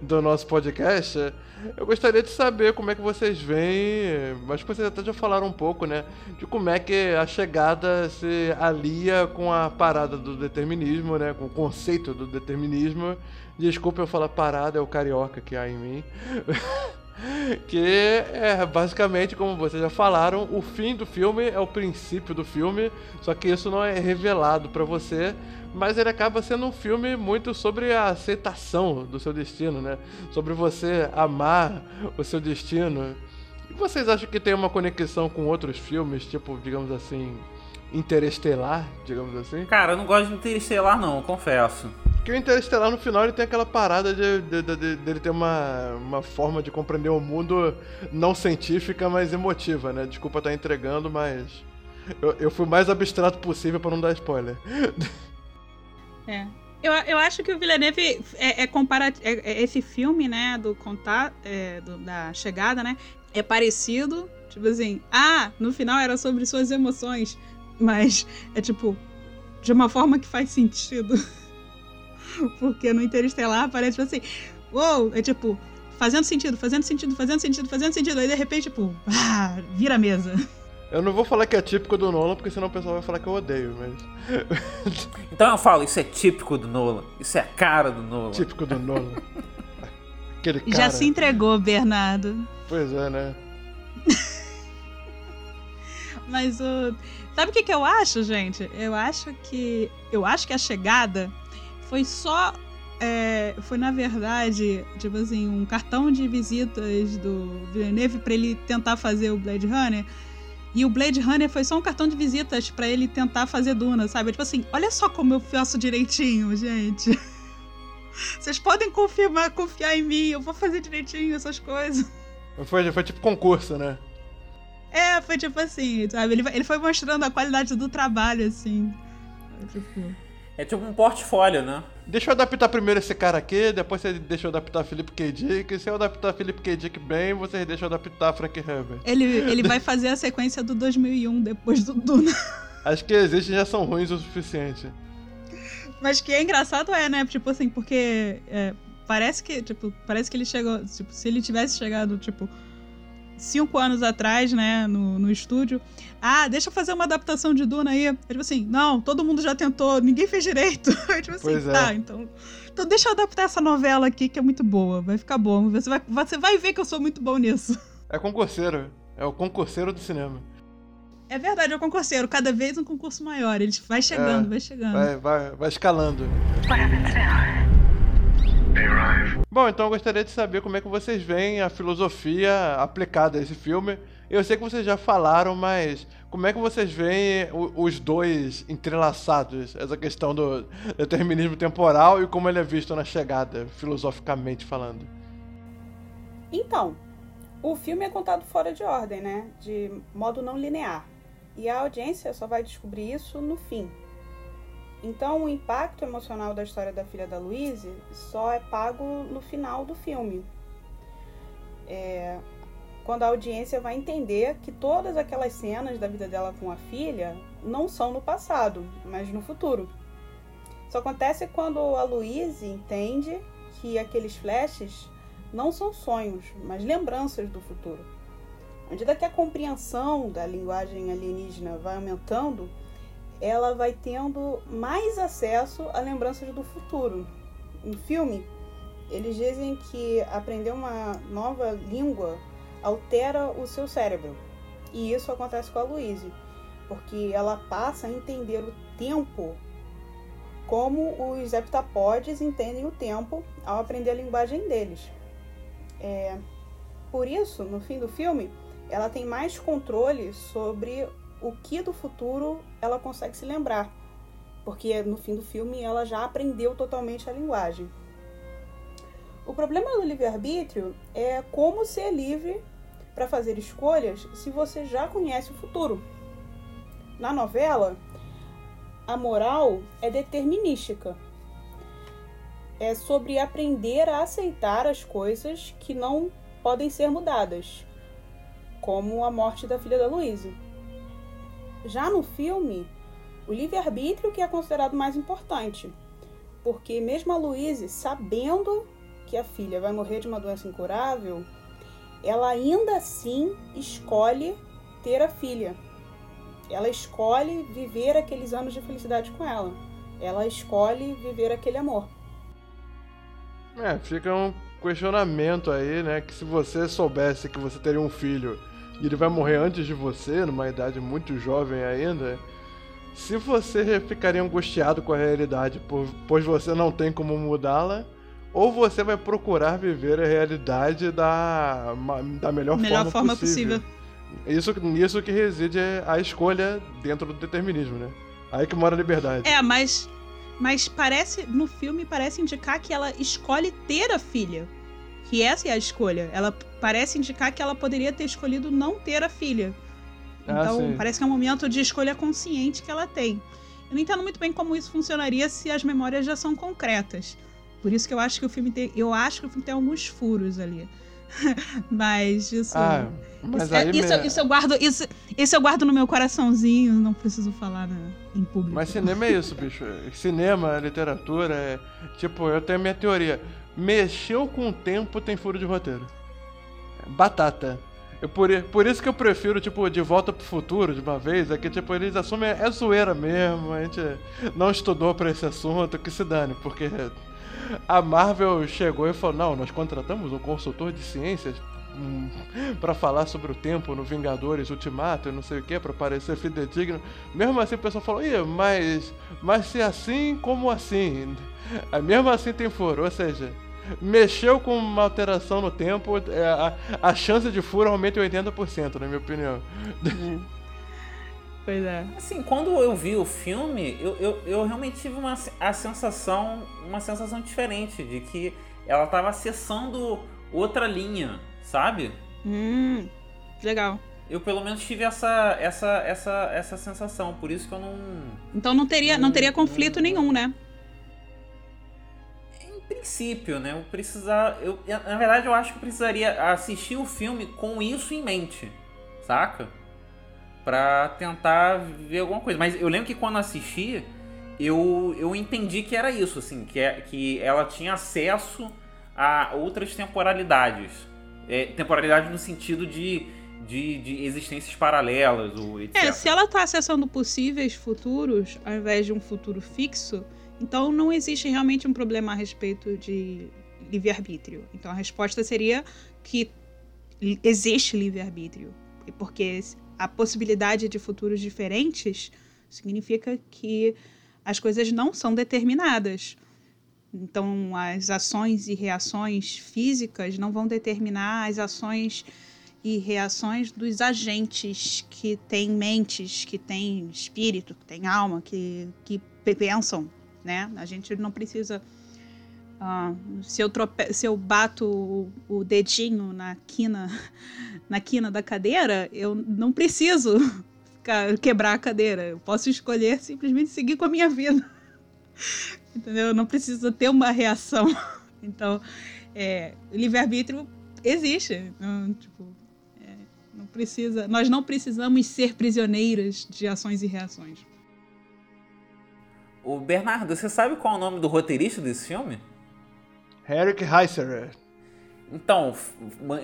do nosso podcast, eu gostaria de saber como é que vocês veem, mas vocês até já falaram um pouco, né, de como é que a chegada se alia com a parada do determinismo, né, com o conceito do determinismo. Desculpa eu falar parada, é o carioca que há em mim. que é basicamente, como vocês já falaram, o fim do filme é o princípio do filme, só que isso não é revelado para você, mas ele acaba sendo um filme muito sobre a aceitação do seu destino, né? Sobre você amar o seu destino. E vocês acham que tem uma conexão com outros filmes, tipo, digamos assim, Interestelar, digamos assim? Cara, eu não gosto de Interestelar não, confesso. Porque o Interestelar no final ele tem aquela parada de, de, de, de, ele ter uma, uma forma de compreender o mundo não científica, mas emotiva, né? Desculpa estar entregando, mas eu, eu fui o mais abstrato possível para não dar spoiler. É. Eu, eu acho que o Villeneuve é, é. É, é, esse filme, né, do contato, é, do, da chegada, né, é parecido. Tipo assim, ah, no final era sobre suas emoções, mas é tipo de uma forma que faz sentido. Porque no Interestelar parece tipo assim, uou, wow, é tipo, fazendo sentido, fazendo sentido, fazendo sentido, fazendo sentido. Aí de repente, tipo, ah, vira a mesa. Eu não vou falar que é típico do Nolan, porque senão o pessoal vai falar que eu odeio, mas. então eu falo, isso é típico do Nolan. Isso é a cara do Nolan. Típico do Nolan. Aquele cara. Já se entregou, Bernardo. Pois é, né? mas o. Sabe o que, que eu acho, gente? Eu acho que. Eu acho que a chegada foi só. É, foi na verdade, tipo assim, um cartão de visitas do Villeneuve para ele tentar fazer o Blade Runner. E o Blade Runner foi só um cartão de visitas para ele tentar fazer Duna, sabe? Tipo assim, olha só como eu faço direitinho, gente. Vocês podem confirmar, confiar em mim, eu vou fazer direitinho essas coisas. Foi, foi tipo concurso, né? É, foi tipo assim, sabe? Ele, ele foi mostrando a qualidade do trabalho, assim. Tipo... É tipo um portfólio, né? Deixa eu adaptar primeiro esse cara aqui, depois você deixa eu adaptar Felipe K. Dick. Se eu adaptar Felipe K. Dick bem, vocês deixam eu adaptar Frank Herbert. Ele, ele vai fazer a sequência do 2001 depois do Duna. As que existem já são ruins o suficiente. Mas que é engraçado é, né? Tipo assim, porque é, parece que, tipo, parece que ele chegou, tipo, se ele tivesse chegado, tipo, cinco anos atrás, né, no, no estúdio. Ah, deixa eu fazer uma adaptação de Duna aí. É tipo assim, não, todo mundo já tentou, ninguém fez direito. É tipo assim, pois é. tá, então. Então deixa eu adaptar essa novela aqui que é muito boa. Vai ficar bom. Você vai, você vai ver que eu sou muito bom nisso. É concurseiro. É o concurseiro do cinema. É verdade, é o concurseiro. Cada vez um concurso maior. Ele vai chegando, é, vai chegando. Vai, vai, vai escalando. What happens now? Bom, então eu gostaria de saber como é que vocês veem a filosofia aplicada a esse filme. Eu sei que vocês já falaram, mas como é que vocês veem os dois entrelaçados? Essa questão do determinismo temporal e como ele é visto na chegada, filosoficamente falando. Então, o filme é contado fora de ordem, né? De modo não linear. E a audiência só vai descobrir isso no fim, então, o impacto emocional da história da filha da Louise só é pago no final do filme. É, quando a audiência vai entender que todas aquelas cenas da vida dela com a filha não são no passado, mas no futuro. Isso acontece quando a Louise entende que aqueles flashes não são sonhos, mas lembranças do futuro. À medida que a compreensão da linguagem alienígena vai aumentando, ela vai tendo mais acesso a lembranças do futuro. No filme, eles dizem que aprender uma nova língua altera o seu cérebro. E isso acontece com a Louise, porque ela passa a entender o tempo como os heptapodes entendem o tempo ao aprender a linguagem deles. É, por isso, no fim do filme, ela tem mais controle sobre o que do futuro ela consegue se lembrar, porque no fim do filme ela já aprendeu totalmente a linguagem. O problema do livre-arbítrio é como ser livre para fazer escolhas se você já conhece o futuro. Na novela, a moral é determinística. É sobre aprender a aceitar as coisas que não podem ser mudadas, como a morte da filha da Louise. Já no filme, o livre-arbítrio que é considerado mais importante, porque mesmo a Louise, sabendo que a filha vai morrer de uma doença incurável, ela ainda assim escolhe ter a filha. Ela escolhe viver aqueles anos de felicidade com ela. Ela escolhe viver aquele amor. É, fica um questionamento aí, né? Que se você soubesse que você teria um filho e ele vai morrer antes de você, numa idade muito jovem ainda, se você ficaria angustiado com a realidade, pois você não tem como mudá-la, ou você vai procurar viver a realidade da, da melhor, melhor forma, forma possível. possível. Isso, nisso que reside a escolha dentro do determinismo, né? Aí que mora a liberdade. É, mas, mas parece, no filme, parece indicar que ela escolhe ter a filha. Que essa é a escolha. Ela parece indicar que ela poderia ter escolhido não ter a filha. Ah, então, ah, parece que é um momento de escolha consciente que ela tem. Eu não entendo muito bem como isso funcionaria se as memórias já são concretas. Por isso que eu acho que o filme tem. Eu acho que o filme tem alguns furos ali. mas isso. Ah, mas isso, é, isso, me... isso, eu guardo. Isso, isso eu guardo no meu coraçãozinho, não preciso falar né, em público. Mas cinema é isso, bicho. Cinema, literatura, é. Tipo, eu tenho a minha teoria. Mexeu com o tempo, tem furo de roteiro. Batata. Eu, por, por isso que eu prefiro, tipo, De Volta pro Futuro, de uma vez, é que, tipo, eles assumem, é zoeira mesmo, a gente não estudou pra esse assunto, que se dane, porque a Marvel chegou e falou: Não, nós contratamos um consultor de ciências hum, para falar sobre o tempo no Vingadores Ultimato e não sei o que, para parecer fidedigno. Mesmo assim, o pessoal falou: Ih, mas, mas se assim, como assim? Mesmo assim tem furo, ou seja, mexeu com uma alteração no tempo, é, a, a chance de furo aumenta em 80%, na minha opinião. Pois é. Assim, quando eu vi o filme, eu, eu, eu realmente tive uma a sensação, uma sensação diferente de que ela estava acessando outra linha, sabe? Hum, legal. Eu pelo menos tive essa essa essa essa sensação, por isso que eu não Então não teria não, não teria conflito não, nenhum, né? Em princípio, né? Eu precisar, eu na verdade eu acho que eu precisaria assistir o filme com isso em mente, saca? Para tentar ver alguma coisa. Mas eu lembro que quando assisti, eu, eu entendi que era isso, assim, que, é, que ela tinha acesso a outras temporalidades. É, temporalidade no sentido de, de, de, existências paralelas, ou etc. É, se ela está acessando possíveis futuros, ao invés de um futuro fixo, então não existe realmente um problema a respeito de livre-arbítrio. Então a resposta seria que existe livre-arbítrio. Porque a possibilidade de futuros diferentes significa que as coisas não são determinadas. Então, as ações e reações físicas não vão determinar as ações e reações dos agentes que têm mentes, que têm espírito, que têm alma, que, que pensam, né? A gente não precisa ah, se, eu trope... se eu bato o, dedinho na quina, na quina da cadeira, eu não preciso quebrar a cadeira. Eu posso escolher simplesmente seguir com a minha vida. Entendeu? Eu não preciso ter uma reação. Então, é, livre-arbítrio existe. Não, tipo, é, não precisa, nós não precisamos ser prisioneiras de ações e reações. O Bernardo, você sabe qual é o nome do roteirista desse filme? Eric Heiser. Então,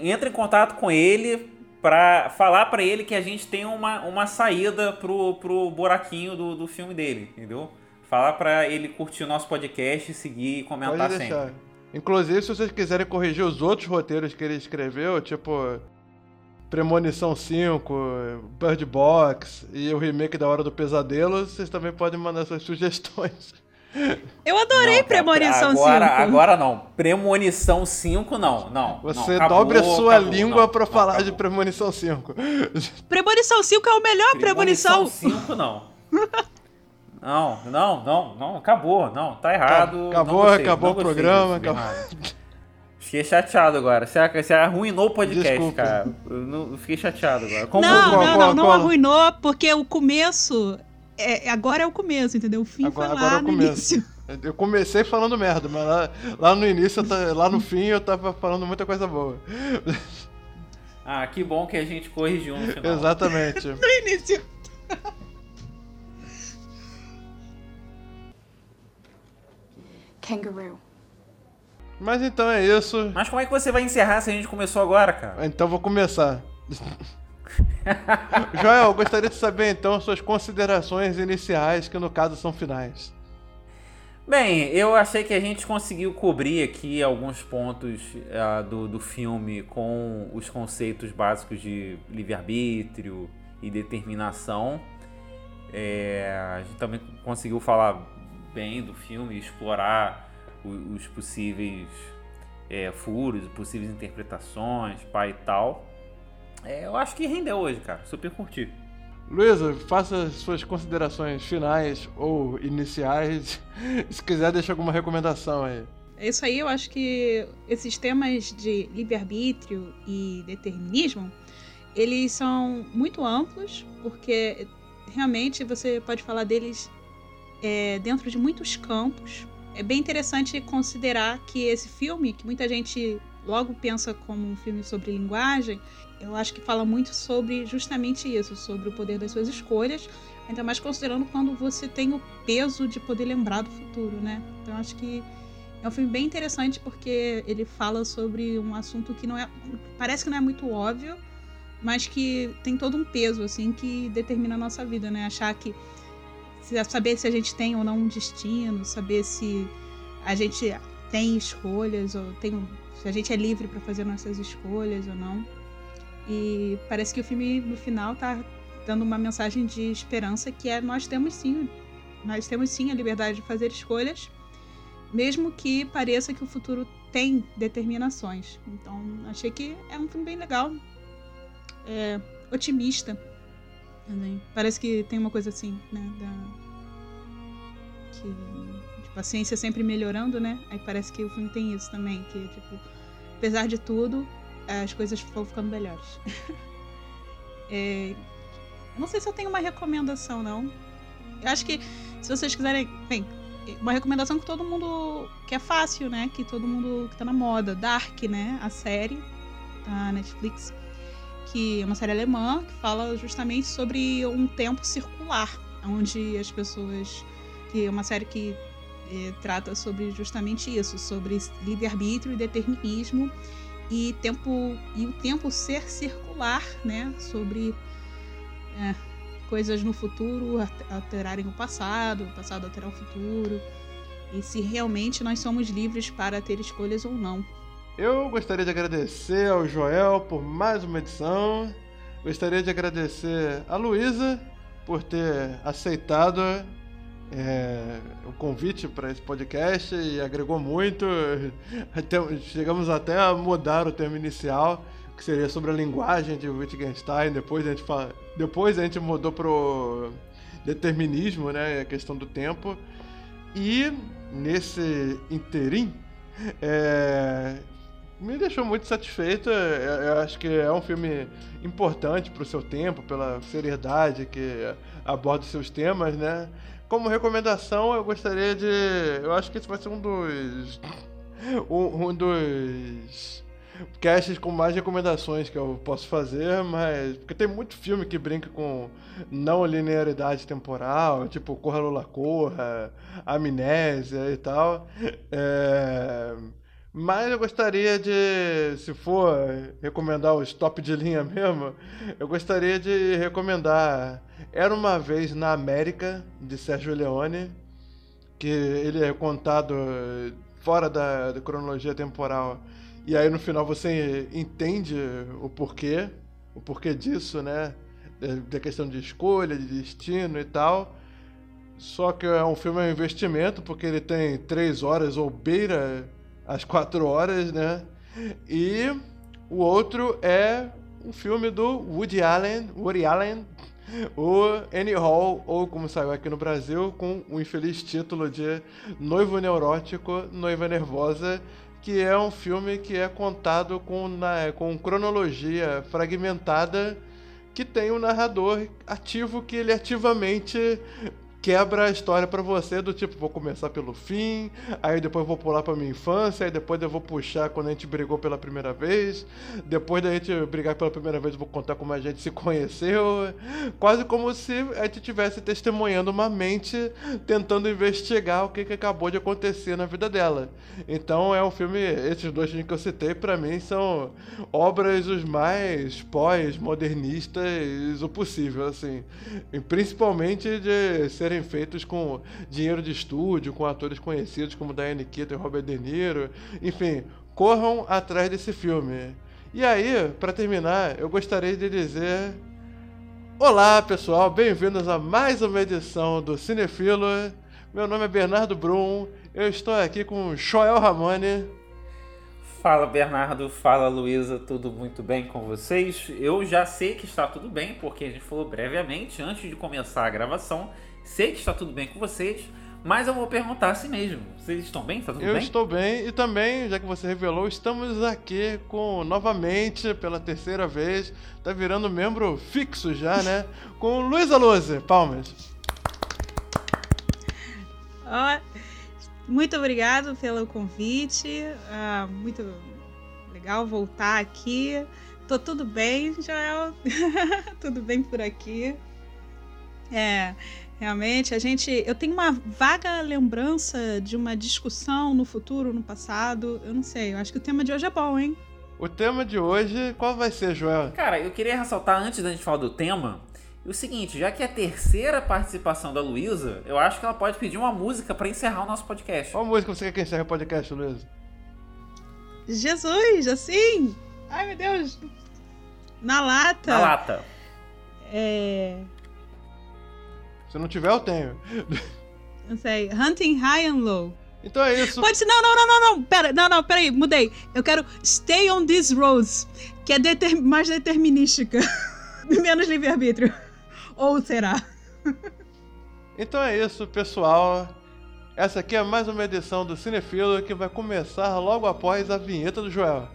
entre em contato com ele para falar para ele que a gente tem uma, uma saída pro, pro buraquinho do, do filme dele, entendeu? Falar para ele curtir o nosso podcast, seguir e comentar sempre. Inclusive, se vocês quiserem corrigir os outros roteiros que ele escreveu, tipo Premonição 5, Bird Box e o remake da Hora do Pesadelo, vocês também podem mandar suas sugestões. Eu adorei não, Premonição agora, 5. Agora não. Premonição 5 não, não. Você não, acabou, dobre a sua acabou, língua para falar acabou. de Premonição 5. Premonição 5 é o melhor Premonição. Premonição 5 não. Não, não, não, não, acabou, não, tá errado. Acabou, gostei, acabou o programa, acabou. Fiquei chateado agora. Você, você arruinou o podcast, Desculpa. cara. Eu, não, fiquei chateado agora. Como não, não, não, não arruinou, porque o começo. É, agora é o começo, entendeu? O fim agora, foi lá agora é o começo. Início. Eu comecei falando merda, mas lá, lá no início, lá no fim, eu tava falando muita coisa boa. Ah, que bom que a gente corrigiu no final. Exatamente. no início. Kangaroo. Mas então é isso. Mas como é que você vai encerrar se a gente começou agora, cara? Então vou começar. Joel, gostaria de saber então suas considerações iniciais, que no caso são finais. Bem, eu achei que a gente conseguiu cobrir aqui alguns pontos uh, do, do filme com os conceitos básicos de livre-arbítrio e determinação. É, a gente também conseguiu falar bem do filme, explorar os, os possíveis é, furos, possíveis interpretações, pai e tal. É, eu acho que rendeu hoje, cara. Super curti. Luísa, faça suas considerações finais ou iniciais. Se quiser, deixa alguma recomendação aí. É isso aí, eu acho que esses temas de livre-arbítrio e determinismo, eles são muito amplos, porque realmente você pode falar deles é, dentro de muitos campos. É bem interessante considerar que esse filme, que muita gente logo pensa como um filme sobre linguagem, eu acho que fala muito sobre justamente isso, sobre o poder das suas escolhas, ainda mais considerando quando você tem o peso de poder lembrar do futuro, né? Então acho que é um filme bem interessante porque ele fala sobre um assunto que não é parece que não é muito óbvio, mas que tem todo um peso assim que determina a nossa vida, né? Achar que saber se a gente tem ou não um destino, saber se a gente tem escolhas ou tem se a gente é livre para fazer nossas escolhas ou não. E parece que o filme no final tá dando uma mensagem de esperança que é nós temos sim, nós temos sim a liberdade de fazer escolhas, mesmo que pareça que o futuro tem determinações. Então, achei que é um filme bem legal, é, otimista também. Parece que tem uma coisa assim, né? Da... Que tipo, a ciência sempre melhorando, né? Aí parece que o filme tem isso também, que tipo, apesar de tudo, as coisas vão ficando melhores. é... Não sei se eu tenho uma recomendação, não. Eu acho que se vocês quiserem. Bem, uma recomendação que todo mundo. que é fácil, né? Que todo mundo que tá na moda. Dark, né? A série da Netflix que é uma série alemã que fala justamente sobre um tempo circular, onde as pessoas. que é uma série que é, trata sobre justamente isso, sobre livre-arbítrio e determinismo e tempo e o tempo ser circular, né? Sobre é, coisas no futuro alterarem o passado, o passado alterar o futuro e se realmente nós somos livres para ter escolhas ou não. Eu gostaria de agradecer ao Joel por mais uma edição. Gostaria de agradecer a Luísa por ter aceitado é, o convite para esse podcast e agregou muito. chegamos até a mudar o termo inicial, que seria sobre a linguagem de Wittgenstein. Depois a gente, fala, depois a gente mudou para o determinismo, né, a questão do tempo. E nesse interim, é, me deixou muito satisfeito. Eu acho que é um filme importante para o seu tempo, pela seriedade que aborda os seus temas, né? Como recomendação, eu gostaria de. Eu acho que esse vai ser um dos. Um, um dos casts com mais recomendações que eu posso fazer, mas. Porque tem muito filme que brinca com não linearidade temporal, tipo Corra Lula Corra, Amnésia e tal. É. Mas eu gostaria de, se for recomendar os top de linha mesmo, eu gostaria de recomendar Era uma vez na América de Sérgio Leone, que ele é contado fora da, da cronologia temporal. E aí no final você entende o porquê, o porquê disso, né? Da questão de escolha, de destino e tal. Só que é um filme é um investimento, porque ele tem três horas ou beira as quatro horas, né? E o outro é um filme do Woody Allen, Woody Allen, o Annie Hall, ou como saiu aqui no Brasil, com o infeliz título de Noivo Neurótico, Noiva Nervosa, que é um filme que é contado com, na, com cronologia fragmentada, que tem um narrador ativo que ele ativamente quebra a história para você do tipo, vou começar pelo fim, aí depois vou pular para minha infância, aí depois eu vou puxar quando a gente brigou pela primeira vez, depois da gente brigar pela primeira vez eu vou contar como a gente se conheceu, quase como se a gente estivesse testemunhando uma mente tentando investigar o que, que acabou de acontecer na vida dela. Então é um filme, esses dois filmes que eu citei para mim são obras os mais pós-modernistas o possível, assim, e principalmente de serem serem feitos com dinheiro de estúdio, com atores conhecidos como Diane Keaton e Robert De Niro. Enfim, corram atrás desse filme. E aí, para terminar, eu gostaria de dizer Olá, pessoal, bem-vindos a mais uma edição do Cinefilo. Meu nome é Bernardo Brum, eu estou aqui com Joel Ramone. Fala Bernardo, fala Luísa, tudo muito bem com vocês? Eu já sei que está tudo bem, porque a gente falou brevemente antes de começar a gravação Sei que está tudo bem com vocês, mas eu vou perguntar assim mesmo. Vocês estão bem? Está tudo eu bem? Eu estou bem e também, já que você revelou, estamos aqui com novamente pela terceira vez, tá virando membro fixo já, né? Com Luísa Luze, palmas. Oh, muito obrigado pelo convite. Uh, muito legal voltar aqui. Tô tudo bem, Joel? tudo bem por aqui. É, Realmente, a gente. Eu tenho uma vaga lembrança de uma discussão no futuro, no passado. Eu não sei. Eu acho que o tema de hoje é bom, hein? O tema de hoje, qual vai ser, Joel? Cara, eu queria ressaltar antes da gente falar do tema. O seguinte, já que é a terceira participação da Luísa, eu acho que ela pode pedir uma música para encerrar o nosso podcast. Qual música você quer que encerre o podcast, Luísa? Jesus, assim! Ai, meu Deus! Na lata! Na lata! É. Se não tiver, eu tenho. Não sei. Hunting High and Low. Então é isso. Pode ser. Não, não, não, não, não. Pera, não, não, peraí, mudei. Eu quero Stay on These Roads, que é deter mais determinística. Menos livre-arbítrio. Ou será? Então é isso, pessoal. Essa aqui é mais uma edição do Cinefilo que vai começar logo após a vinheta do Joel.